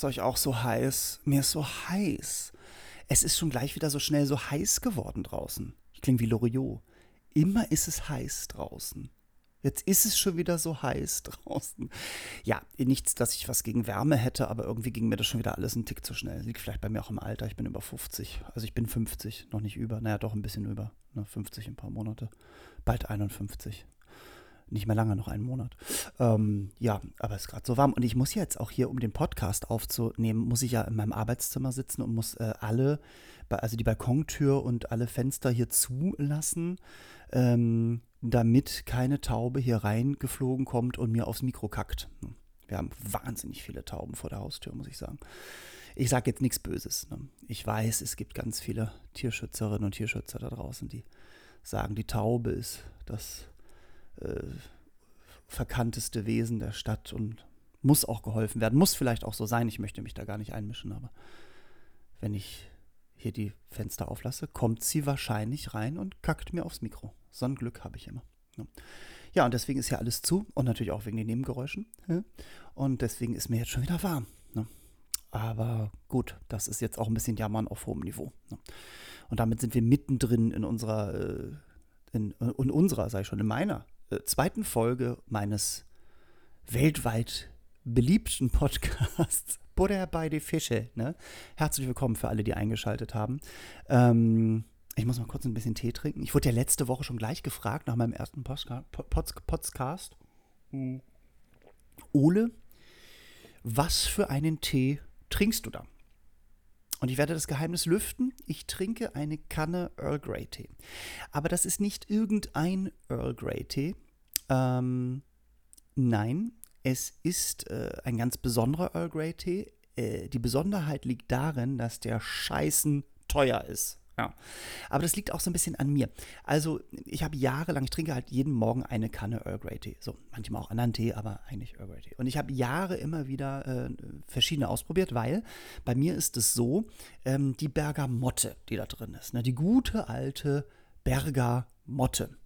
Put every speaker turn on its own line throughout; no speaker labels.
ist euch auch so heiß? Mir ist so heiß. Es ist schon gleich wieder so schnell so heiß geworden draußen. Ich klinge wie Loriot. Immer ist es heiß draußen. Jetzt ist es schon wieder so heiß draußen. Ja, nichts, dass ich was gegen Wärme hätte, aber irgendwie ging mir das schon wieder alles einen Tick zu schnell. Liegt vielleicht bei mir auch im Alter. Ich bin über 50. Also ich bin 50, noch nicht über. Naja, doch ein bisschen über. Ne, 50 in ein paar Monate. Bald 51 nicht mehr lange, noch einen Monat. Ähm, ja, aber es ist gerade so warm. Und ich muss jetzt auch hier, um den Podcast aufzunehmen, muss ich ja in meinem Arbeitszimmer sitzen und muss äh, alle, also die Balkontür und alle Fenster hier zulassen, ähm, damit keine Taube hier reingeflogen kommt und mir aufs Mikro kackt. Wir haben wahnsinnig viele Tauben vor der Haustür, muss ich sagen. Ich sage jetzt nichts Böses. Ne? Ich weiß, es gibt ganz viele Tierschützerinnen und Tierschützer da draußen, die sagen, die Taube ist das äh, verkannteste Wesen der Stadt und muss auch geholfen werden. Muss vielleicht auch so sein. Ich möchte mich da gar nicht einmischen, aber wenn ich hier die Fenster auflasse, kommt sie wahrscheinlich rein und kackt mir aufs Mikro. So ein Glück habe ich immer. Ja, und deswegen ist hier alles zu und natürlich auch wegen den Nebengeräuschen. Und deswegen ist mir jetzt schon wieder warm. Ne? Aber gut, das ist jetzt auch ein bisschen Jammern auf hohem Niveau. Ne? Und damit sind wir mittendrin in unserer, äh, in, in unserer, ich schon, in meiner äh, zweiten Folge meines weltweit beliebten Podcasts Buddha bei die Fische. Ne? Herzlich willkommen für alle, die eingeschaltet haben. Ähm, ich muss mal kurz ein bisschen Tee trinken. Ich wurde ja letzte Woche schon gleich gefragt nach meinem ersten Podcast. Hm. Ole, was für einen Tee trinkst du da? Und ich werde das Geheimnis lüften. Ich trinke eine Kanne Earl Grey Tee. Aber das ist nicht irgendein Earl Grey Tee. Ähm, nein, es ist äh, ein ganz besonderer Earl Grey Tee. Äh, die Besonderheit liegt darin, dass der scheißen teuer ist. Ja. Aber das liegt auch so ein bisschen an mir. Also, ich habe jahrelang, ich trinke halt jeden Morgen eine Kanne Earl Grey Tee. So, manchmal auch anderen Tee, aber eigentlich Earl Grey Tee. Und ich habe Jahre immer wieder äh, verschiedene ausprobiert, weil bei mir ist es so, ähm, die Bergamotte, die da drin ist, ne, die gute alte Bergamotte.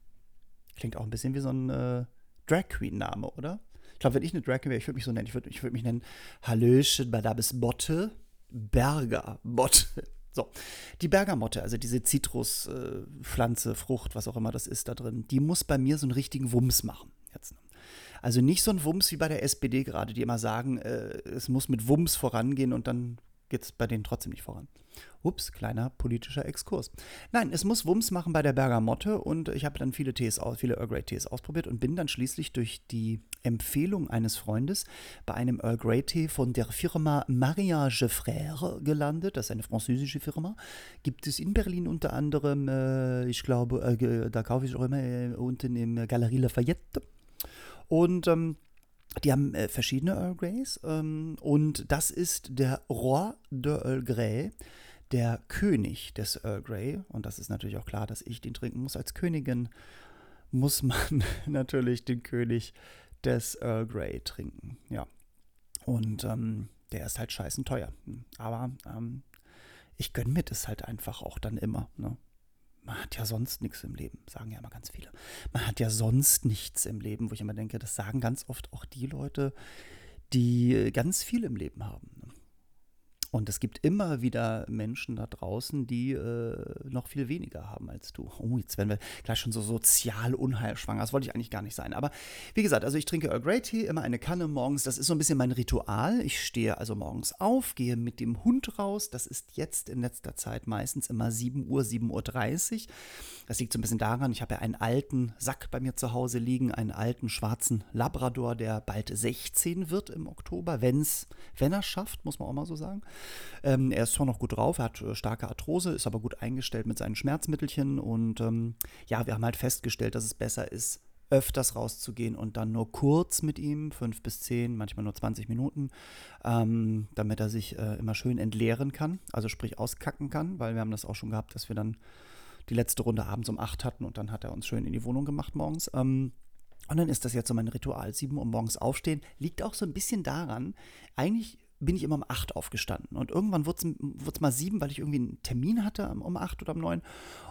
Klingt auch ein bisschen wie so ein äh, Drag Queen-Name, oder? Glaube, wenn ich eine Drag Queen wäre, ich würde mich so nennen. Ich würde ich würd mich nennen Hallöchen, Badabes Botte, Bergamotte. So, die Bergamotte, also diese Zitruspflanze, äh, Frucht, was auch immer das ist da drin, die muss bei mir so einen richtigen Wumms machen. Jetzt. Also nicht so ein Wumms wie bei der SPD gerade, die immer sagen, äh, es muss mit Wumms vorangehen und dann geht es bei denen trotzdem nicht voran. Ups, kleiner politischer Exkurs. Nein, es muss Wumms machen bei der Bergamotte und ich habe dann viele Tees, viele Earl Grey Tees ausprobiert und bin dann schließlich durch die Empfehlung eines Freundes bei einem Earl Grey Tee von der Firma Mariage Frère gelandet. Das ist eine französische Firma. Gibt es in Berlin unter anderem, äh, ich glaube, äh, da kaufe ich auch immer äh, unten im Galerie Lafayette. Und ähm, die haben äh, verschiedene Earl Greys ähm, und das ist der Roi de Earl Grey der König des Earl Grey, und das ist natürlich auch klar, dass ich den trinken muss als Königin, muss man natürlich den König des Earl Grey trinken. Ja. Und ähm, der ist halt scheißen teuer. Aber ähm, ich gönne mir das halt einfach auch dann immer. Ne? Man hat ja sonst nichts im Leben, sagen ja immer ganz viele. Man hat ja sonst nichts im Leben, wo ich immer denke, das sagen ganz oft auch die Leute, die ganz viel im Leben haben. Und es gibt immer wieder Menschen da draußen, die äh, noch viel weniger haben als du. Oh, jetzt werden wir gleich schon so sozial unheilschwanger. Das wollte ich eigentlich gar nicht sein. Aber wie gesagt, also ich trinke Earl Grey Tea, immer eine Kanne morgens. Das ist so ein bisschen mein Ritual. Ich stehe also morgens auf, gehe mit dem Hund raus. Das ist jetzt in letzter Zeit meistens immer 7 Uhr, 7.30 Uhr. Das liegt so ein bisschen daran, ich habe ja einen alten Sack bei mir zu Hause liegen, einen alten schwarzen Labrador, der bald 16 wird im Oktober, wenn's, wenn er schafft, muss man auch mal so sagen. Ähm, er ist zwar noch gut drauf, er hat äh, starke Arthrose, ist aber gut eingestellt mit seinen Schmerzmittelchen und ähm, ja, wir haben halt festgestellt, dass es besser ist, öfters rauszugehen und dann nur kurz mit ihm, fünf bis zehn, manchmal nur 20 Minuten, ähm, damit er sich äh, immer schön entleeren kann, also sprich auskacken kann, weil wir haben das auch schon gehabt, dass wir dann die letzte Runde abends um acht hatten und dann hat er uns schön in die Wohnung gemacht morgens. Ähm, und dann ist das jetzt so mein Ritual, sieben Uhr morgens aufstehen, liegt auch so ein bisschen daran, eigentlich bin ich immer um acht aufgestanden. Und irgendwann wurde es mal sieben, weil ich irgendwie einen Termin hatte um acht oder um neun.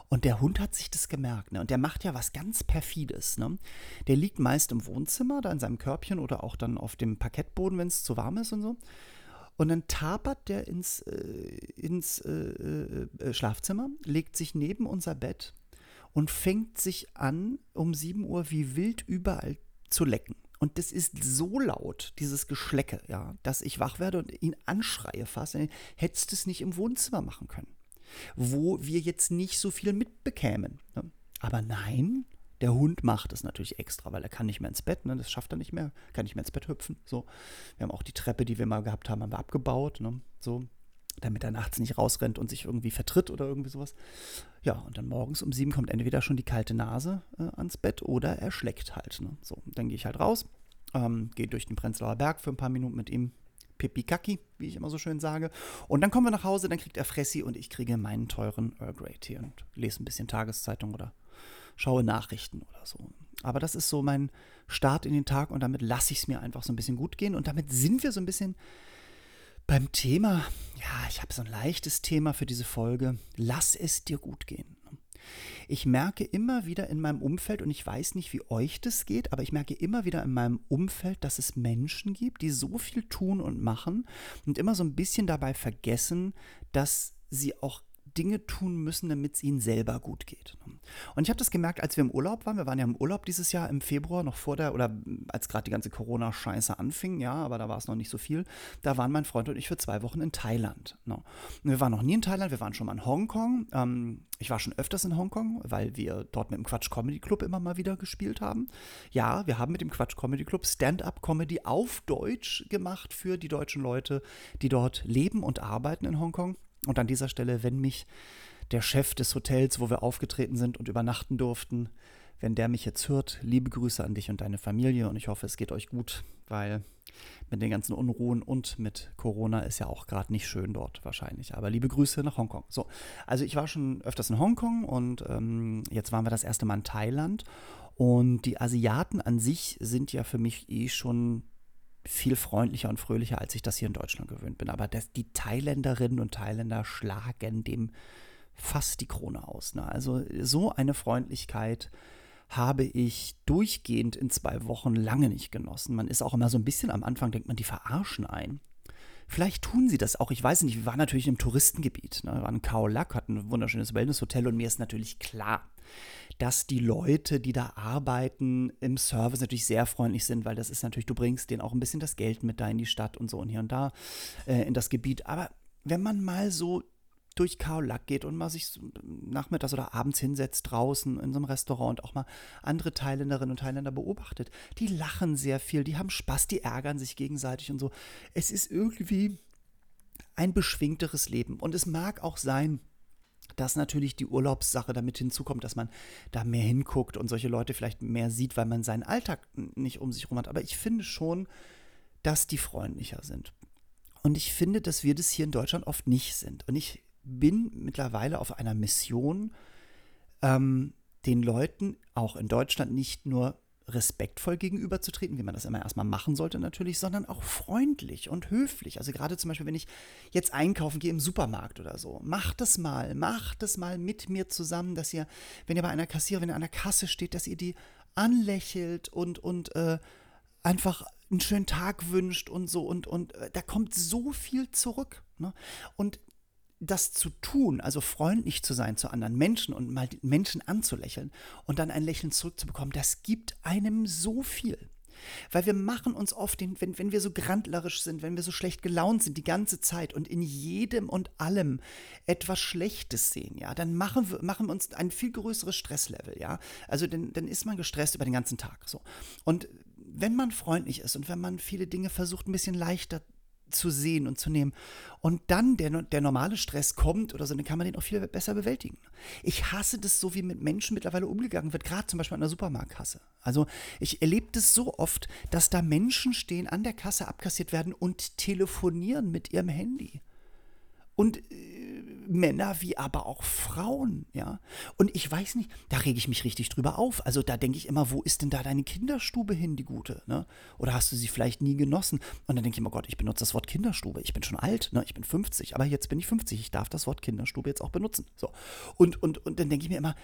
Und der Hund hat sich das gemerkt. Ne? Und der macht ja was ganz Perfides. Ne? Der liegt meist im Wohnzimmer, da in seinem Körbchen oder auch dann auf dem Parkettboden, wenn es zu warm ist und so. Und dann tapert der ins, äh, ins äh, äh, äh Schlafzimmer, legt sich neben unser Bett und fängt sich an, um 7 Uhr wie wild überall zu lecken. Und das ist so laut, dieses Geschlecke, ja, dass ich wach werde und ihn anschreie fast. Hättest du es nicht im Wohnzimmer machen können, wo wir jetzt nicht so viel mitbekämen. Ne? Aber nein, der Hund macht es natürlich extra, weil er kann nicht mehr ins Bett, ne? das schafft er nicht mehr, kann nicht mehr ins Bett hüpfen. So. Wir haben auch die Treppe, die wir mal gehabt haben, haben wir abgebaut. Ne? So damit er nachts nicht rausrennt und sich irgendwie vertritt oder irgendwie sowas. Ja, und dann morgens um sieben kommt entweder schon die kalte Nase äh, ans Bett oder er schleckt halt. Ne? So, dann gehe ich halt raus, ähm, gehe durch den Prenzlauer Berg für ein paar Minuten mit ihm. Pipi Kaki, wie ich immer so schön sage. Und dann kommen wir nach Hause, dann kriegt er Fressi und ich kriege meinen teuren Earl Grey Tee und lese ein bisschen Tageszeitung oder schaue Nachrichten oder so. Aber das ist so mein Start in den Tag und damit lasse ich es mir einfach so ein bisschen gut gehen und damit sind wir so ein bisschen beim Thema, ja, ich habe so ein leichtes Thema für diese Folge. Lass es dir gut gehen. Ich merke immer wieder in meinem Umfeld, und ich weiß nicht, wie euch das geht, aber ich merke immer wieder in meinem Umfeld, dass es Menschen gibt, die so viel tun und machen und immer so ein bisschen dabei vergessen, dass sie auch Dinge tun müssen, damit es ihnen selber gut geht. Und ich habe das gemerkt, als wir im Urlaub waren. Wir waren ja im Urlaub dieses Jahr im Februar, noch vor der, oder als gerade die ganze Corona-Scheiße anfing, ja, aber da war es noch nicht so viel. Da waren mein Freund und ich für zwei Wochen in Thailand. No. Und wir waren noch nie in Thailand, wir waren schon mal in Hongkong. Ähm, ich war schon öfters in Hongkong, weil wir dort mit dem Quatsch Comedy Club immer mal wieder gespielt haben. Ja, wir haben mit dem Quatsch Comedy Club Stand-up-Comedy auf Deutsch gemacht für die deutschen Leute, die dort leben und arbeiten in Hongkong. Und an dieser Stelle, wenn mich der Chef des Hotels, wo wir aufgetreten sind und übernachten durften, wenn der mich jetzt hört, liebe Grüße an dich und deine Familie und ich hoffe, es geht euch gut, weil mit den ganzen Unruhen und mit Corona ist ja auch gerade nicht schön dort wahrscheinlich. Aber liebe Grüße nach Hongkong. So, also ich war schon öfters in Hongkong und ähm, jetzt waren wir das erste Mal in Thailand und die Asiaten an sich sind ja für mich eh schon viel freundlicher und fröhlicher, als ich das hier in Deutschland gewöhnt bin. Aber das, die Thailänderinnen und Thailänder schlagen dem fast die Krone aus. Ne? Also so eine Freundlichkeit habe ich durchgehend in zwei Wochen lange nicht genossen. Man ist auch immer so ein bisschen am Anfang, denkt man, die verarschen ein. Vielleicht tun sie das auch. Ich weiß nicht, wir waren natürlich im Touristengebiet. Ne? Wir waren in Khao Lak, hatten ein wunderschönes Wellnesshotel und mir ist natürlich klar, dass die Leute, die da arbeiten, im Service natürlich sehr freundlich sind, weil das ist natürlich, du bringst denen auch ein bisschen das Geld mit da in die Stadt und so und hier und da äh, in das Gebiet. Aber wenn man mal so durch Kaolack geht und mal sich nachmittags oder abends hinsetzt draußen in so einem Restaurant und auch mal andere Thailänderinnen und Thailänder beobachtet, die lachen sehr viel, die haben Spaß, die ärgern sich gegenseitig und so. Es ist irgendwie ein beschwingteres Leben und es mag auch sein, dass natürlich die Urlaubssache damit hinzukommt, dass man da mehr hinguckt und solche Leute vielleicht mehr sieht, weil man seinen Alltag nicht um sich herum hat. Aber ich finde schon, dass die freundlicher sind. Und ich finde, dass wir das hier in Deutschland oft nicht sind. Und ich bin mittlerweile auf einer Mission, ähm, den Leuten auch in Deutschland nicht nur respektvoll gegenüberzutreten, wie man das immer erstmal machen sollte natürlich, sondern auch freundlich und höflich. Also gerade zum Beispiel, wenn ich jetzt einkaufen gehe im Supermarkt oder so, macht es mal, macht es mal mit mir zusammen, dass ihr, wenn ihr bei einer Kassiererin an der Kasse steht, dass ihr die anlächelt und, und äh, einfach einen schönen Tag wünscht und so und, und äh, da kommt so viel zurück. Ne? Und das zu tun, also freundlich zu sein zu anderen Menschen und mal Menschen anzulächeln und dann ein Lächeln zurückzubekommen, das gibt einem so viel. Weil wir machen uns oft, den, wenn, wenn wir so grandlerisch sind, wenn wir so schlecht gelaunt sind die ganze Zeit und in jedem und allem etwas Schlechtes sehen, ja, dann machen wir, machen wir uns ein viel größeres Stresslevel, ja. Also dann, dann ist man gestresst über den ganzen Tag. So. Und wenn man freundlich ist und wenn man viele Dinge versucht, ein bisschen leichter zu sehen und zu nehmen. Und dann der, der normale Stress kommt oder so, dann kann man den auch viel besser bewältigen. Ich hasse das so, wie mit Menschen mittlerweile umgegangen wird, gerade zum Beispiel an der Supermarktkasse. Also ich erlebe das so oft, dass da Menschen stehen, an der Kasse abkassiert werden und telefonieren mit ihrem Handy. Und äh, Männer wie aber auch Frauen, ja. Und ich weiß nicht, da rege ich mich richtig drüber auf. Also da denke ich immer, wo ist denn da deine Kinderstube hin, die gute, ne? Oder hast du sie vielleicht nie genossen? Und dann denke ich immer, Gott, ich benutze das Wort Kinderstube. Ich bin schon alt, ne? Ich bin 50, aber jetzt bin ich 50. Ich darf das Wort Kinderstube jetzt auch benutzen. So. Und, und, und dann denke ich mir immer,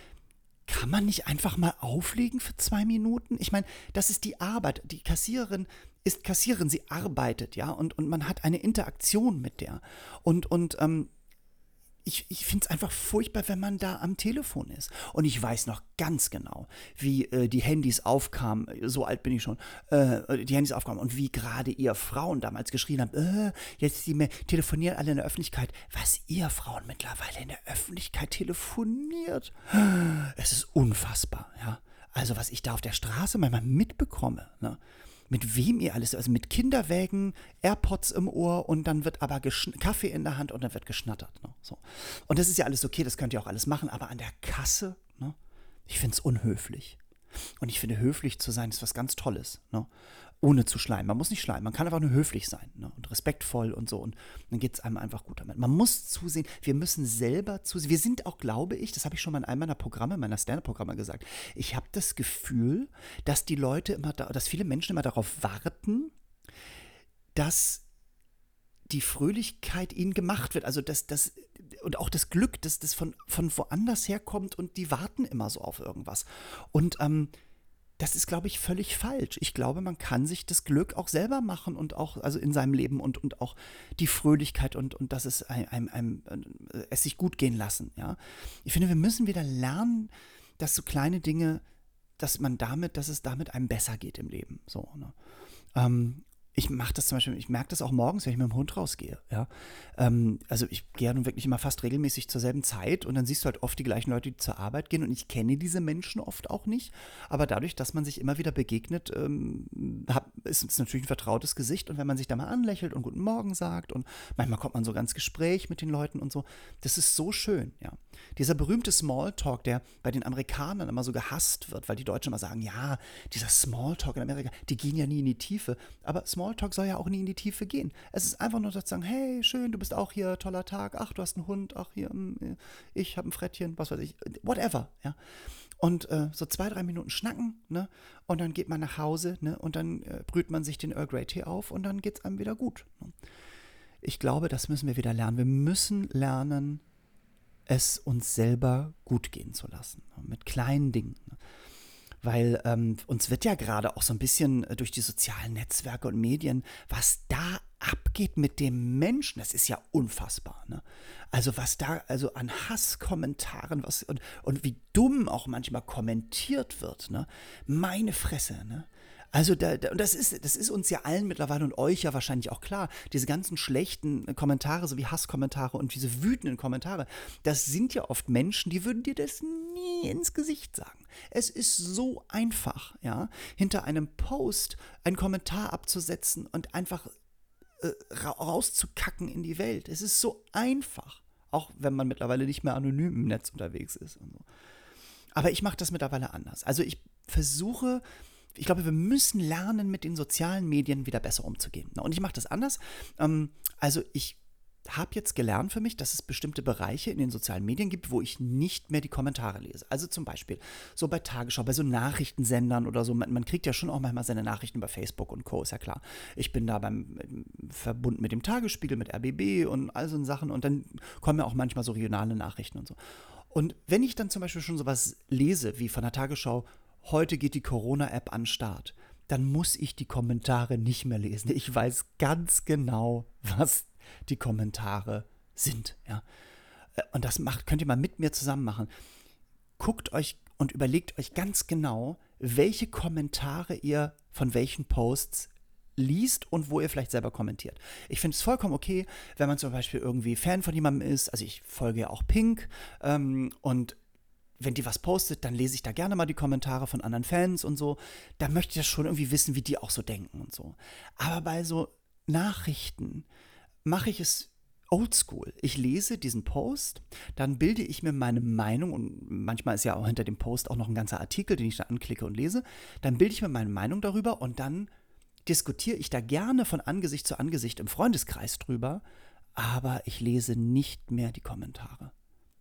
kann man nicht einfach mal auflegen für zwei Minuten? Ich meine, das ist die Arbeit. Die Kassiererin ist Kassiererin, sie arbeitet, ja, und, und man hat eine Interaktion mit der. Und, und ähm, ich, ich finde es einfach furchtbar, wenn man da am Telefon ist. Und ich weiß noch ganz genau, wie äh, die Handys aufkamen, so alt bin ich schon, äh, die Handys aufkamen und wie gerade ihr Frauen damals geschrien haben, äh, jetzt die telefonieren alle in der Öffentlichkeit. Was ihr Frauen mittlerweile in der Öffentlichkeit telefoniert, es ist unfassbar, ja. Also was ich da auf der Straße manchmal mitbekomme, ne? Mit wem ihr alles, also mit Kinderwägen, AirPods im Ohr und dann wird aber Kaffee in der Hand und dann wird geschnattert. Ne? So. Und das ist ja alles okay, das könnt ihr auch alles machen, aber an der Kasse, ne? ich finde es unhöflich. Und ich finde, höflich zu sein ist was ganz Tolles. Ne? Ohne zu schleimen. Man muss nicht schleimen, man kann einfach nur höflich sein ne? und respektvoll und so. Und dann geht es einem einfach gut damit. Man muss zusehen, wir müssen selber zusehen. Wir sind auch, glaube ich, das habe ich schon mal in einem meiner Programme, meiner Stand-Up-Programme gesagt, ich habe das Gefühl, dass die Leute immer, da, dass viele Menschen immer darauf warten, dass die Fröhlichkeit ihnen gemacht wird. Also das, das, und auch das Glück, dass das von, von woanders herkommt und die warten immer so auf irgendwas. Und ähm, das ist, glaube ich, völlig falsch. Ich glaube, man kann sich das Glück auch selber machen und auch, also in seinem Leben und, und auch die Fröhlichkeit und, und dass es einem, einem, äh, es sich gut gehen lassen, ja. Ich finde, wir müssen wieder lernen, dass so kleine Dinge, dass man damit, dass es damit einem besser geht im Leben, so, ne? Ähm, ich mache das zum Beispiel, ich merke das auch morgens, wenn ich mit dem Hund rausgehe. Ja? Ähm, also ich gehe nun wirklich immer fast regelmäßig zur selben Zeit und dann siehst du halt oft die gleichen Leute, die zur Arbeit gehen und ich kenne diese Menschen oft auch nicht. Aber dadurch, dass man sich immer wieder begegnet, ähm, hab, ist es natürlich ein vertrautes Gesicht und wenn man sich da mal anlächelt und Guten Morgen sagt und manchmal kommt man so ganz Gespräch mit den Leuten und so, das ist so schön, ja. Dieser berühmte Smalltalk, der bei den Amerikanern immer so gehasst wird, weil die Deutschen immer sagen, ja, dieser Smalltalk in Amerika, die gehen ja nie in die Tiefe. Aber Smalltalk soll ja auch nie in die Tiefe gehen. Es ist einfach nur zu sagen, hey, schön, du bist auch hier, toller Tag, ach, du hast einen Hund, ach, hier, hm, ich habe ein Frettchen, was weiß ich, whatever, ja. Und äh, so zwei, drei Minuten schnacken, ne? Und dann geht man nach Hause, ne? Und dann äh, brüht man sich den Earl Grey Tee auf und dann geht es einem wieder gut. Ne? Ich glaube, das müssen wir wieder lernen. Wir müssen lernen, es uns selber gut gehen zu lassen. Ne? Mit kleinen Dingen. Ne? Weil ähm, uns wird ja gerade auch so ein bisschen äh, durch die sozialen Netzwerke und Medien, was da abgeht mit dem Menschen, das ist ja unfassbar. Ne? Also was da, also an Hasskommentaren, was und, und wie dumm auch manchmal kommentiert wird, ne? Meine Fresse, ne? Also da, da, und das ist, das ist uns ja allen mittlerweile und euch ja wahrscheinlich auch klar. Diese ganzen schlechten Kommentare, so wie Hasskommentare und diese wütenden Kommentare, das sind ja oft Menschen, die würden dir das nie ins Gesicht sagen. Es ist so einfach, ja, hinter einem Post einen Kommentar abzusetzen und einfach äh, rauszukacken in die Welt. Es ist so einfach. Auch wenn man mittlerweile nicht mehr anonym im Netz unterwegs ist. So. Aber ich mache das mittlerweile anders. Also ich versuche ich glaube, wir müssen lernen, mit den sozialen Medien wieder besser umzugehen. Und ich mache das anders. Ähm, also ich habe jetzt gelernt für mich, dass es bestimmte Bereiche in den sozialen Medien gibt, wo ich nicht mehr die Kommentare lese. Also zum Beispiel so bei Tagesschau, bei so Nachrichtensendern oder so. Man, man kriegt ja schon auch manchmal seine Nachrichten über Facebook und Co. Ist ja klar. Ich bin da beim verbunden mit dem Tagesspiegel, mit RBB und all so Sachen. Und dann kommen ja auch manchmal so regionale Nachrichten und so. Und wenn ich dann zum Beispiel schon sowas lese, wie von der Tagesschau, heute geht die Corona-App an Start, dann muss ich die Kommentare nicht mehr lesen. Ich weiß ganz genau, was die Kommentare sind. Ja. Äh, und das macht, könnt ihr mal mit mir zusammen machen. Guckt euch und überlegt euch ganz genau, welche Kommentare ihr von welchen Posts liest und wo ihr vielleicht selber kommentiert. Ich finde es vollkommen okay, wenn man zum Beispiel irgendwie Fan von jemandem ist. Also ich folge ja auch Pink ähm, und wenn die was postet, dann lese ich da gerne mal die Kommentare von anderen Fans und so. Da möchte ich ja schon irgendwie wissen, wie die auch so denken und so. Aber bei so Nachrichten mache ich es oldschool. Ich lese diesen Post, dann bilde ich mir meine Meinung und manchmal ist ja auch hinter dem Post auch noch ein ganzer Artikel, den ich da anklicke und lese. Dann bilde ich mir meine Meinung darüber und dann diskutiere ich da gerne von Angesicht zu Angesicht im Freundeskreis drüber aber ich lese nicht mehr die Kommentare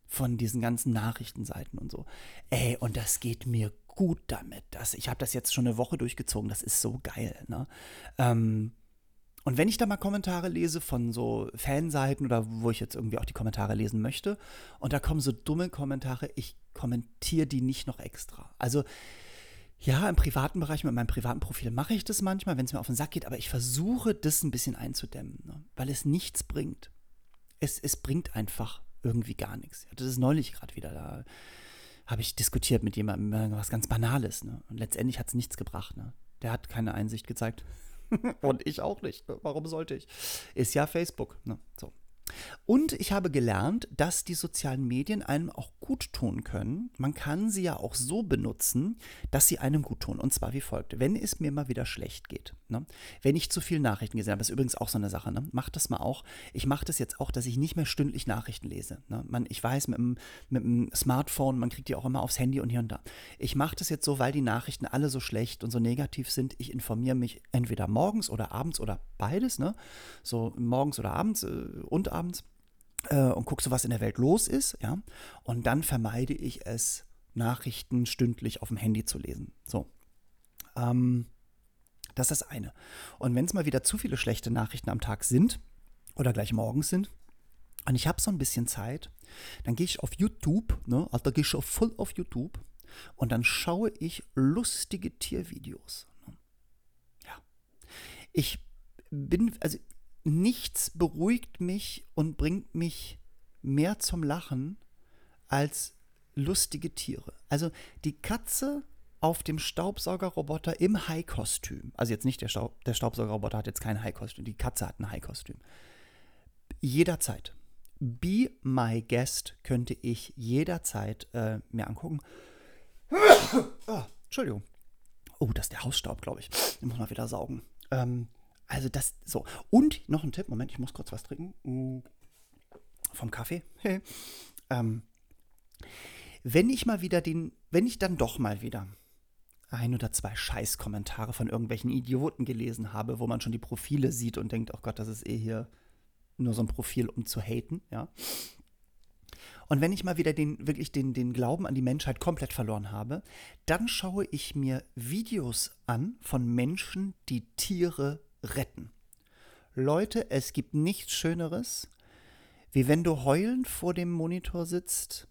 von diesen ganzen Nachrichtenseiten und so. Ey, und das geht mir gut damit. Das, ich habe das jetzt schon eine Woche durchgezogen. Das ist so geil. Ne? Ähm, und wenn ich da mal Kommentare lese von so Fanseiten oder wo ich jetzt irgendwie auch die Kommentare lesen möchte und da kommen so dumme Kommentare, ich kommentiere die nicht noch extra. Also ja, im privaten Bereich mit meinem privaten Profil mache ich das manchmal, wenn es mir auf den Sack geht, aber ich versuche das ein bisschen einzudämmen, ne? weil es nichts bringt. Es, es bringt einfach irgendwie gar nichts. Das ist neulich gerade wieder da. Habe ich diskutiert mit jemandem, was ganz Banales. Ne? Und letztendlich hat es nichts gebracht. Ne? Der hat keine Einsicht gezeigt. Und ich auch nicht. Warum sollte ich? Ist ja Facebook. Ne? So. Und ich habe gelernt, dass die sozialen Medien einem auch gut tun können. Man kann sie ja auch so benutzen, dass sie einem gut tun. Und zwar wie folgt. Wenn es mir mal wieder schlecht geht, ne? wenn ich zu viele Nachrichten gesehen habe, ist übrigens auch so eine Sache, ne? macht das mal auch. Ich mache das jetzt auch, dass ich nicht mehr stündlich Nachrichten lese. Ne? Man, ich weiß, mit dem, mit dem Smartphone, man kriegt die auch immer aufs Handy und hier und da. Ich mache das jetzt so, weil die Nachrichten alle so schlecht und so negativ sind. Ich informiere mich entweder morgens oder abends oder beides, ne? so morgens oder abends äh, und abends abends äh, und gucke so, was in der Welt los ist, ja. Und dann vermeide ich es, Nachrichten stündlich auf dem Handy zu lesen. So. Ähm, das ist das eine. Und wenn es mal wieder zu viele schlechte Nachrichten am Tag sind oder gleich morgens sind, und ich habe so ein bisschen Zeit, dann gehe ich auf YouTube, ne, also gehe ich voll auf YouTube und dann schaue ich lustige Tiervideos. Ja. Ich bin, also nichts beruhigt mich und bringt mich mehr zum Lachen als lustige Tiere. Also die Katze auf dem Staubsaugerroboter im High-Kostüm. Also jetzt nicht der, Staub, der Staubsaugerroboter hat jetzt kein High-Kostüm, die Katze hat ein High-Kostüm. Jederzeit. Be My Guest könnte ich jederzeit äh, mir angucken. oh, Entschuldigung. Oh, das ist der Hausstaub, glaube ich. Den muss man wieder saugen. Ähm, also das so. Und noch ein Tipp, Moment, ich muss kurz was trinken. Mm, vom Kaffee. ähm, wenn ich mal wieder den, wenn ich dann doch mal wieder ein oder zwei Scheißkommentare von irgendwelchen Idioten gelesen habe, wo man schon die Profile sieht und denkt, oh Gott, das ist eh hier nur so ein Profil, um zu haten, ja. Und wenn ich mal wieder den, wirklich den, den Glauben an die Menschheit komplett verloren habe, dann schaue ich mir Videos an von Menschen, die Tiere retten. Leute, es gibt nichts Schöneres, wie wenn du heulend vor dem Monitor sitzt.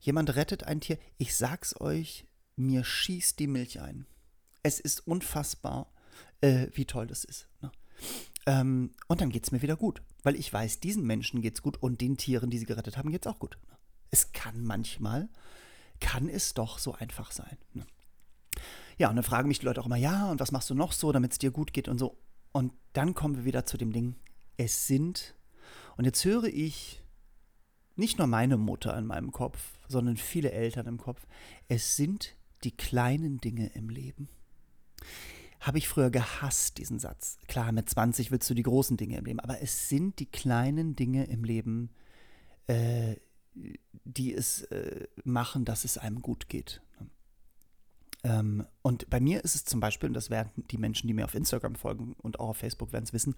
Jemand rettet ein Tier. Ich sag's euch, mir schießt die Milch ein. Es ist unfassbar, äh, wie toll das ist. Ne? Ähm, und dann geht's mir wieder gut, weil ich weiß, diesen Menschen geht's gut und den Tieren, die sie gerettet haben, geht's auch gut. Ne? Es kann manchmal, kann es doch so einfach sein. Ne? Ja, und dann fragen mich die Leute auch immer, ja, und was machst du noch so, damit es dir gut geht und so. Und dann kommen wir wieder zu dem Ding, es sind, und jetzt höre ich nicht nur meine Mutter in meinem Kopf, sondern viele Eltern im Kopf, es sind die kleinen Dinge im Leben. Habe ich früher gehasst, diesen Satz. Klar, mit 20 willst du die großen Dinge im Leben, aber es sind die kleinen Dinge im Leben, äh, die es äh, machen, dass es einem gut geht. Ähm, und bei mir ist es zum Beispiel, und das werden die Menschen, die mir auf Instagram folgen und auch auf Facebook werden es wissen,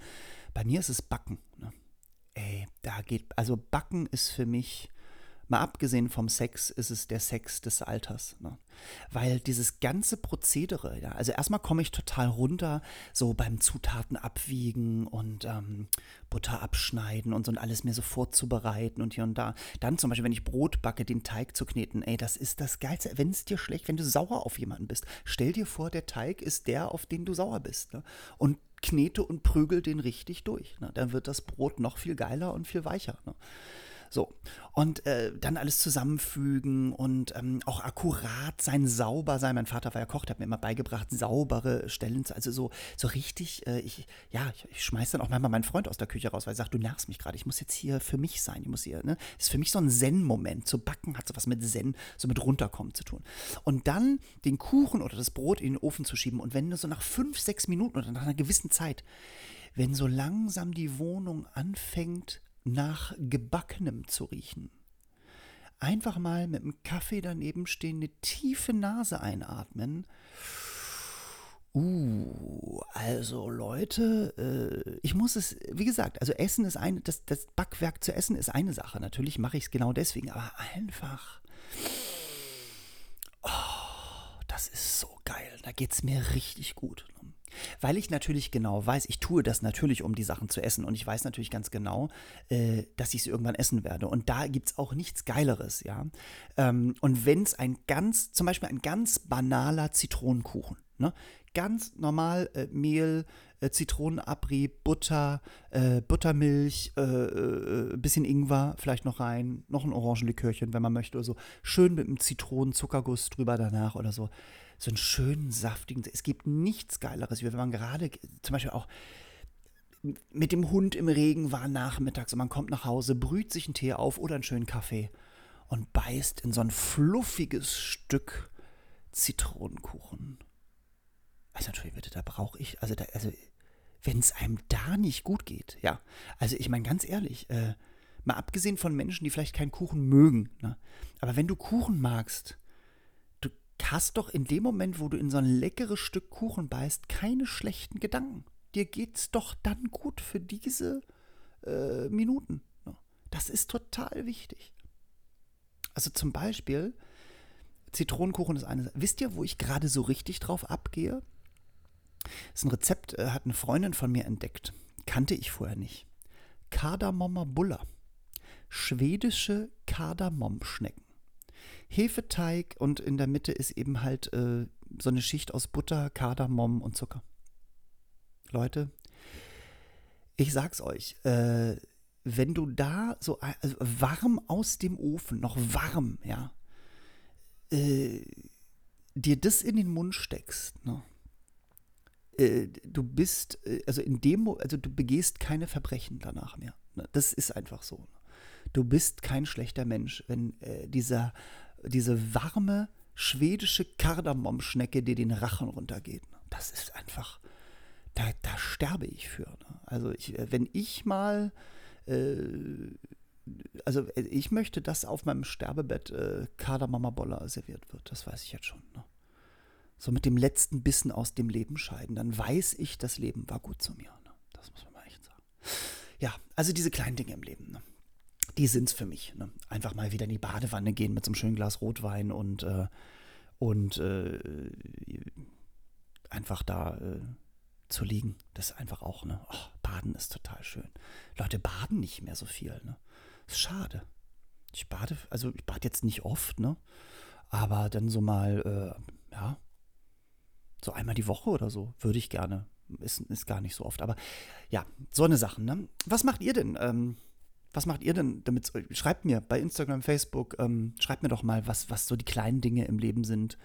bei mir ist es Backen. Ne? Ey, da geht, also Backen ist für mich Mal abgesehen vom Sex ist es der Sex des Alters. Ne? Weil dieses ganze Prozedere, ja, also erstmal komme ich total runter, so beim Zutaten abwiegen und ähm, Butter abschneiden und so und alles mir so vorzubereiten und hier und da. Dann zum Beispiel, wenn ich Brot backe, den Teig zu kneten, ey, das ist das Geilste. Wenn es dir schlecht, wenn du sauer auf jemanden bist, stell dir vor, der Teig ist der, auf den du sauer bist. Ne? Und knete und prügel den richtig durch. Ne? Dann wird das Brot noch viel geiler und viel weicher. Ne? So. Und äh, dann alles zusammenfügen und ähm, auch akkurat sein, sauber sein. Mein Vater war ja Koch, der hat mir immer beigebracht, saubere Stellen zu, also so, so richtig, äh, ich, ja, ich, ich schmeiß dann auch manchmal meinen Freund aus der Küche raus, weil er sagt, du nervst mich gerade, ich muss jetzt hier für mich sein, ich muss hier, ne? Das ist für mich so ein Zen-Moment. Zu backen hat so was mit Zen, so mit runterkommen zu tun. Und dann den Kuchen oder das Brot in den Ofen zu schieben und wenn du so nach fünf, sechs Minuten oder nach einer gewissen Zeit, wenn so langsam die Wohnung anfängt, nach Gebackenem zu riechen. Einfach mal mit dem Kaffee daneben stehen, eine tiefe Nase einatmen. Uh, also Leute, äh, ich muss es, wie gesagt, also Essen ist eine, das, das Backwerk zu essen ist eine Sache. Natürlich mache ich es genau deswegen, aber einfach. Oh, das ist so geil. Da geht es mir richtig gut. Weil ich natürlich genau weiß, ich tue das natürlich, um die Sachen zu essen. Und ich weiß natürlich ganz genau, äh, dass ich sie irgendwann essen werde. Und da gibt es auch nichts Geileres, ja. Ähm, und wenn es ein ganz, zum Beispiel ein ganz banaler Zitronenkuchen, ne? Ganz normal äh, Mehl, äh, Zitronenabrieb, Butter, äh, Buttermilch, äh, äh, bisschen Ingwer vielleicht noch rein, noch ein Orangenlikörchen, wenn man möchte oder so. Schön mit einem Zitronenzuckerguss drüber danach oder so so einen schönen, saftigen. Es gibt nichts Geileres, wie wenn man gerade zum Beispiel auch mit dem Hund im Regen war nachmittags und man kommt nach Hause, brüht sich einen Tee auf oder einen schönen Kaffee und beißt in so ein fluffiges Stück Zitronenkuchen. Also, Entschuldigung, bitte, da brauche ich, also, also wenn es einem da nicht gut geht, ja. Also, ich meine, ganz ehrlich, äh, mal abgesehen von Menschen, die vielleicht keinen Kuchen mögen, ne? aber wenn du Kuchen magst, hast doch in dem Moment, wo du in so ein leckeres Stück Kuchen beißt, keine schlechten Gedanken. Dir geht's doch dann gut für diese äh, Minuten. Ne? Das ist total wichtig. Also zum Beispiel, Zitronenkuchen ist eine. Wisst ihr, wo ich gerade so richtig drauf abgehe? Das ist ein Rezept, äh, hat eine Freundin von mir entdeckt. Kannte ich vorher nicht. Kardamommer Buller. Schwedische Kardamomschnecken. Hefeteig und in der Mitte ist eben halt äh, so eine Schicht aus Butter, Kardamom und Zucker. Leute, ich sag's euch, äh, wenn du da so also warm aus dem Ofen, noch warm, ja, äh, dir das in den Mund steckst, ne? Äh, du bist, äh, also in dem, also du begehst keine Verbrechen danach mehr. Ne? Das ist einfach so. Du bist kein schlechter Mensch, wenn äh, dieser diese warme schwedische Kardamomschnecke, die den Rachen runtergeht. Das ist einfach, da, da sterbe ich für. Ne? Also ich, äh, wenn ich mal, äh, also äh, ich möchte, dass auf meinem Sterbebett äh, Kardamommaboller serviert wird. Das weiß ich jetzt schon. Ne? So mit dem letzten Bissen aus dem Leben scheiden. Dann weiß ich, das Leben war gut zu mir. Ne? Das muss man mal echt sagen. Ja, also diese kleinen Dinge im Leben. Ne? Die sind's für mich. Ne? Einfach mal wieder in die Badewanne gehen mit so einem schönen Glas Rotwein und, äh, und äh, einfach da äh, zu liegen. Das ist einfach auch, ne? Oh, baden ist total schön. Leute baden nicht mehr so viel, ne? Ist schade. Ich bade, also ich bade jetzt nicht oft, ne? Aber dann so mal, äh, ja, so einmal die Woche oder so würde ich gerne. Ist, ist gar nicht so oft. Aber ja, so eine Sache, ne? Was macht ihr denn? Ähm, was macht ihr denn damit? Schreibt mir bei Instagram, Facebook, ähm, schreibt mir doch mal, was, was so die kleinen Dinge im Leben sind,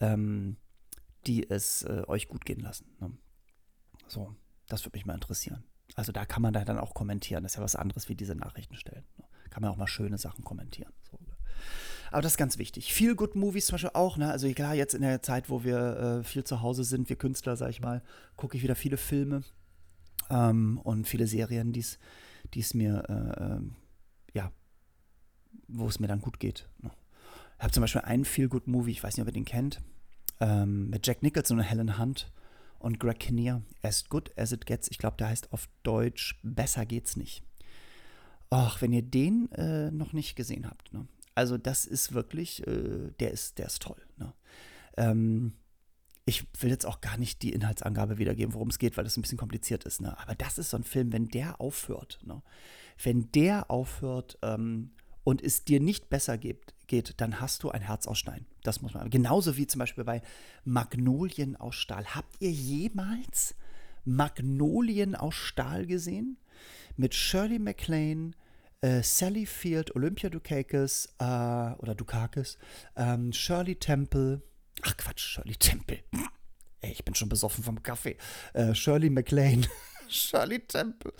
ähm, die es äh, euch gut gehen lassen. Ne? So, das würde mich mal interessieren. Also da kann man da dann auch kommentieren. Das ist ja was anderes wie diese Nachrichten stellen. Ne? Kann man auch mal schöne Sachen kommentieren. So. Ne? Aber das ist ganz wichtig. Feel Good Movies zum Beispiel auch. Ne? Also klar, jetzt in der Zeit, wo wir äh, viel zu Hause sind, wir Künstler, sag ich mal, gucke ich wieder viele Filme ähm, und viele Serien, die es die es mir, äh, ähm, ja, wo es mir dann gut geht. Ne? Ich habe zum Beispiel einen Feel-Good-Movie, ich weiß nicht, ob ihr den kennt, ähm, mit Jack Nicholson und Helen Hunt und Greg Kinnear, As Good As It Gets. Ich glaube, der heißt auf Deutsch Besser geht's nicht. Ach, wenn ihr den äh, noch nicht gesehen habt, ne? Also das ist wirklich, äh, der ist, der ist toll. Ne? Ähm, ich will jetzt auch gar nicht die Inhaltsangabe wiedergeben, worum es geht, weil das ein bisschen kompliziert ist. Ne? Aber das ist so ein Film, wenn der aufhört, ne? wenn der aufhört ähm, und es dir nicht besser geht, geht, dann hast du ein Herz aus Stein. Das muss man. Genauso wie zum Beispiel bei Magnolien aus Stahl. Habt ihr jemals Magnolien aus Stahl gesehen? Mit Shirley MacLaine, äh, Sally Field, Olympia Dukakis äh, oder Dukakis, ähm, Shirley Temple, Ach Quatsch, Shirley Temple. Ey, ich bin schon besoffen vom Kaffee. Äh, Shirley MacLaine. Shirley Temple.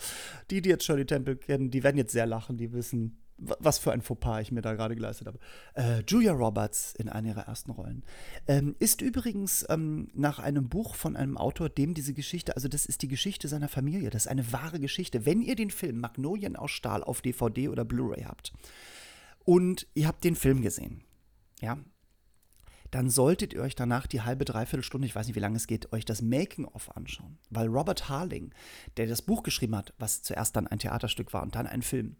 Die, die jetzt Shirley Temple kennen, die werden jetzt sehr lachen. Die wissen, was für ein Fauxpas ich mir da gerade geleistet habe. Äh, Julia Roberts in einer ihrer ersten Rollen. Ähm, ist übrigens ähm, nach einem Buch von einem Autor, dem diese Geschichte, also das ist die Geschichte seiner Familie, das ist eine wahre Geschichte. Wenn ihr den Film Magnolien aus Stahl auf DVD oder Blu-ray habt und ihr habt den Film gesehen, ja, dann solltet ihr euch danach die halbe, dreiviertel Stunde, ich weiß nicht, wie lange es geht, euch das Making-of anschauen. Weil Robert Harling, der das Buch geschrieben hat, was zuerst dann ein Theaterstück war und dann ein Film,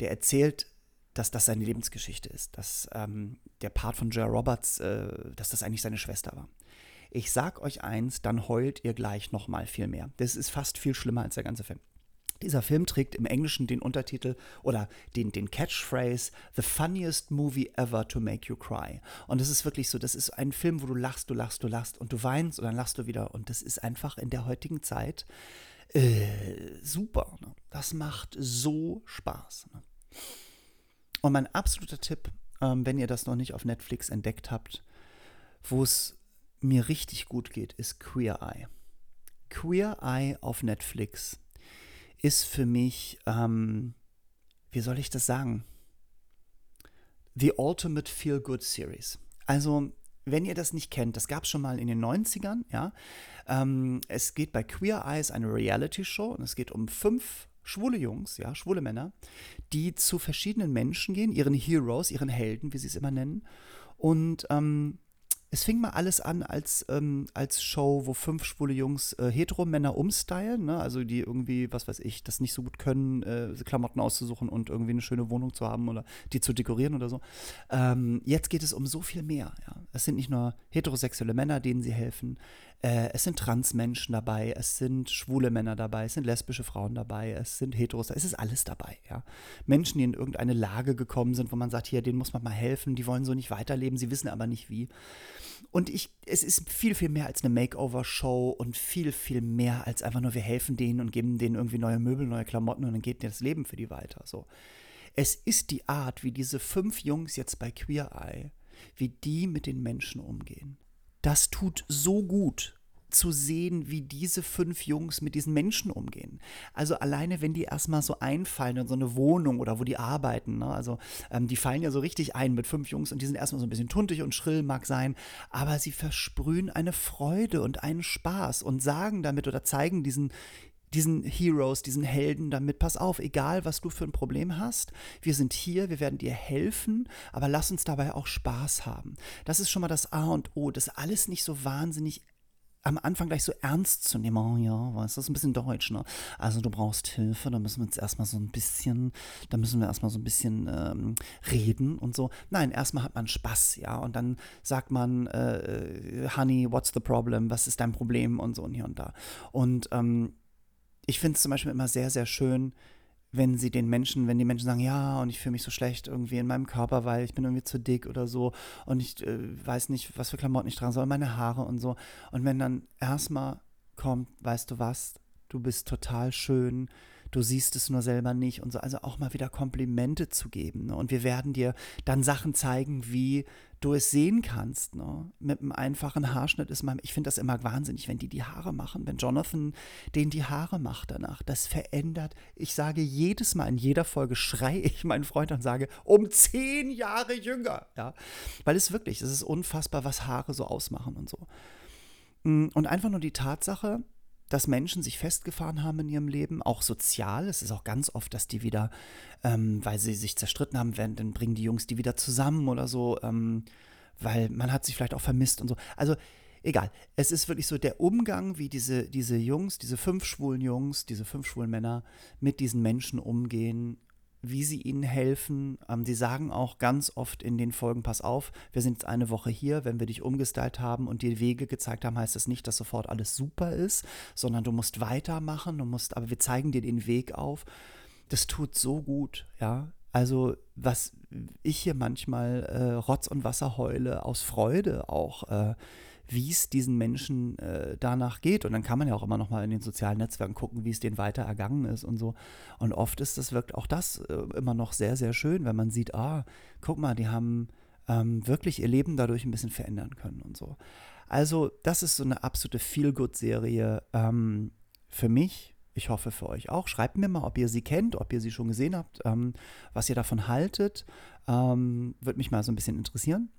der erzählt, dass das seine Lebensgeschichte ist, dass ähm, der Part von Joe Roberts, äh, dass das eigentlich seine Schwester war. Ich sag euch eins, dann heult ihr gleich noch mal viel mehr. Das ist fast viel schlimmer als der ganze Film. Dieser Film trägt im Englischen den Untertitel oder den, den Catchphrase The funniest movie ever to make you cry. Und es ist wirklich so, das ist ein Film, wo du lachst, du lachst, du lachst und du weinst und dann lachst du wieder. Und das ist einfach in der heutigen Zeit äh, super. Ne? Das macht so Spaß. Ne? Und mein absoluter Tipp, ähm, wenn ihr das noch nicht auf Netflix entdeckt habt, wo es mir richtig gut geht, ist Queer Eye. Queer Eye auf Netflix ist für mich, ähm, wie soll ich das sagen? The Ultimate Feel Good Series. Also, wenn ihr das nicht kennt, das gab es schon mal in den 90ern, ja. Ähm, es geht bei Queer Eyes eine Reality-Show und es geht um fünf schwule Jungs, ja, schwule Männer, die zu verschiedenen Menschen gehen, ihren Heroes, ihren Helden, wie sie es immer nennen, und ähm, es fing mal alles an als, ähm, als Show, wo fünf schwule Jungs äh, Hetero-Männer umstylen, ne? also die irgendwie, was weiß ich, das nicht so gut können, äh, Klamotten auszusuchen und irgendwie eine schöne Wohnung zu haben oder die zu dekorieren oder so. Ähm, jetzt geht es um so viel mehr. Ja? Es sind nicht nur heterosexuelle Männer, denen sie helfen, äh, es sind Transmenschen dabei, es sind schwule Männer dabei, es sind lesbische Frauen dabei, es sind Heteros, es ist alles dabei. Ja? Menschen, die in irgendeine Lage gekommen sind, wo man sagt, hier, denen muss man mal helfen, die wollen so nicht weiterleben, sie wissen aber nicht wie. Und ich, es ist viel, viel mehr als eine Makeover-Show und viel, viel mehr als einfach nur, wir helfen denen und geben denen irgendwie neue Möbel, neue Klamotten und dann geht das Leben für die weiter. So. Es ist die Art, wie diese fünf Jungs jetzt bei Queer Eye, wie die mit den Menschen umgehen das tut so gut zu sehen, wie diese fünf Jungs mit diesen Menschen umgehen. Also alleine, wenn die erstmal so einfallen in so eine Wohnung oder wo die arbeiten, ne? also ähm, die fallen ja so richtig ein mit fünf Jungs und die sind erstmal so ein bisschen tuntig und schrill mag sein, aber sie versprühen eine Freude und einen Spaß und sagen damit oder zeigen diesen diesen Heroes, diesen Helden damit, pass auf, egal was du für ein Problem hast, wir sind hier, wir werden dir helfen, aber lass uns dabei auch Spaß haben. Das ist schon mal das A und O, das alles nicht so wahnsinnig am Anfang gleich so ernst zu nehmen, oh ja, weißt du, das ist ein bisschen deutsch, ne? Also du brauchst Hilfe, da müssen wir jetzt erstmal so ein bisschen, da müssen wir erstmal so ein bisschen ähm, reden und so. Nein, erstmal hat man Spaß, ja, und dann sagt man, äh, Honey, what's the problem? Was ist dein Problem? Und so und hier und da. Und ähm, ich finde es zum Beispiel immer sehr, sehr schön, wenn sie den Menschen, wenn die Menschen sagen, ja, und ich fühle mich so schlecht irgendwie in meinem Körper, weil ich bin irgendwie zu dick oder so und ich äh, weiß nicht, was für Klamotten ich tragen soll, meine Haare und so. Und wenn dann erstmal kommt, weißt du was, du bist total schön, du siehst es nur selber nicht und so. Also auch mal wieder Komplimente zu geben. Ne? Und wir werden dir dann Sachen zeigen, wie du es sehen kannst. Ne? Mit einem einfachen Haarschnitt ist man, ich finde das immer wahnsinnig, wenn die die Haare machen, wenn Jonathan den die Haare macht danach. Das verändert, ich sage jedes Mal in jeder Folge, schreie ich meinen Freund und sage, um zehn Jahre jünger. Ja? Weil es wirklich, es ist unfassbar, was Haare so ausmachen und so. Mm, und einfach nur die Tatsache, dass Menschen sich festgefahren haben in ihrem Leben, auch sozial. Es ist auch ganz oft, dass die wieder, ähm, weil sie sich zerstritten haben, werden, dann bringen die Jungs die wieder zusammen oder so, ähm, weil man hat sich vielleicht auch vermisst und so. Also egal. Es ist wirklich so der Umgang, wie diese, diese Jungs, diese fünf schwulen Jungs, diese fünf schwulen Männer mit diesen Menschen umgehen, wie sie ihnen helfen. Ähm, sie sagen auch ganz oft in den Folgen, pass auf, wir sind jetzt eine Woche hier, wenn wir dich umgestylt haben und dir Wege gezeigt haben, heißt das nicht, dass sofort alles super ist, sondern du musst weitermachen, du musst, aber wir zeigen dir den Weg auf. Das tut so gut, ja. Also, was ich hier manchmal äh, Rotz und Wasser heule, aus Freude auch, äh, wie es diesen Menschen äh, danach geht. Und dann kann man ja auch immer noch mal in den sozialen Netzwerken gucken, wie es denen weiter ergangen ist und so. Und oft ist das, wirkt auch das äh, immer noch sehr, sehr schön, wenn man sieht, ah, guck mal, die haben ähm, wirklich ihr Leben dadurch ein bisschen verändern können und so. Also, das ist so eine absolute Feel-Good-Serie ähm, für mich. Ich hoffe für euch auch. Schreibt mir mal, ob ihr sie kennt, ob ihr sie schon gesehen habt, ähm, was ihr davon haltet. Ähm, Würde mich mal so ein bisschen interessieren.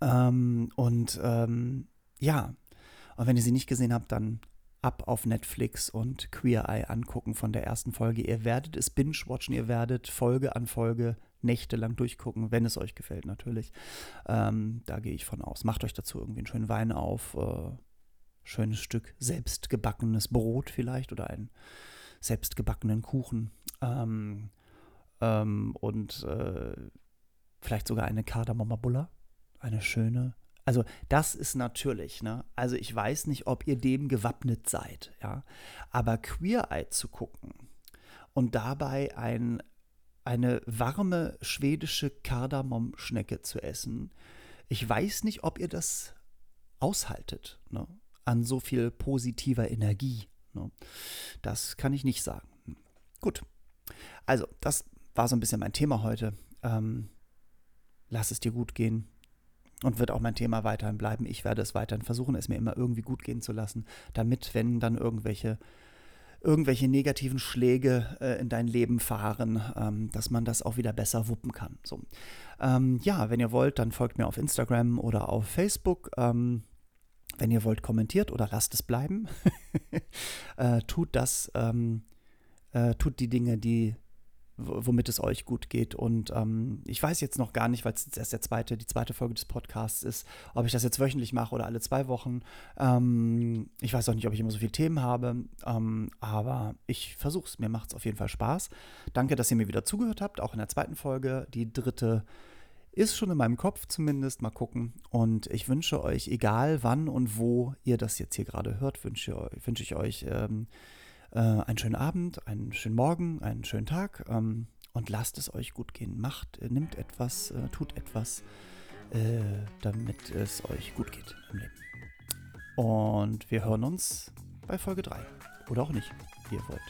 Ähm, und ähm, ja, und wenn ihr sie nicht gesehen habt, dann ab auf Netflix und Queer Eye angucken von der ersten Folge. Ihr werdet es binge-watchen, ihr werdet Folge an Folge nächtelang durchgucken, wenn es euch gefällt natürlich. Ähm, da gehe ich von aus. Macht euch dazu irgendwie einen schönen Wein auf, äh, schönes Stück selbstgebackenes Brot vielleicht oder einen selbstgebackenen Kuchen. Ähm, ähm, und äh, vielleicht sogar eine Kardamomma-Bulla. Eine schöne. Also, das ist natürlich, ne? Also, ich weiß nicht, ob ihr dem gewappnet seid, ja. Aber Queer Eye zu gucken und dabei ein, eine warme schwedische Kardamom-Schnecke zu essen, ich weiß nicht, ob ihr das aushaltet, ne? An so viel positiver Energie. Ne? Das kann ich nicht sagen. Gut. Also, das war so ein bisschen mein Thema heute. Ähm, lass es dir gut gehen. Und wird auch mein Thema weiterhin bleiben. Ich werde es weiterhin versuchen, es mir immer irgendwie gut gehen zu lassen, damit, wenn dann irgendwelche, irgendwelche negativen Schläge äh, in dein Leben fahren, ähm, dass man das auch wieder besser wuppen kann. So. Ähm, ja, wenn ihr wollt, dann folgt mir auf Instagram oder auf Facebook. Ähm, wenn ihr wollt, kommentiert oder lasst es bleiben. äh, tut das, ähm, äh, tut die Dinge, die womit es euch gut geht. Und ähm, ich weiß jetzt noch gar nicht, weil es erst der zweite, die zweite Folge des Podcasts ist, ob ich das jetzt wöchentlich mache oder alle zwei Wochen. Ähm, ich weiß auch nicht, ob ich immer so viele Themen habe, ähm, aber ich versuche es. Mir macht es auf jeden Fall Spaß. Danke, dass ihr mir wieder zugehört habt, auch in der zweiten Folge. Die dritte ist schon in meinem Kopf zumindest. Mal gucken. Und ich wünsche euch, egal wann und wo ihr das jetzt hier gerade hört, wünsche, wünsche ich euch ähm, äh, einen schönen Abend, einen schönen Morgen, einen schönen Tag ähm, und lasst es euch gut gehen. Macht, äh, nimmt etwas, äh, tut etwas, äh, damit es euch gut geht im Leben. Und wir hören uns bei Folge 3. Oder auch nicht, wie ihr wollt.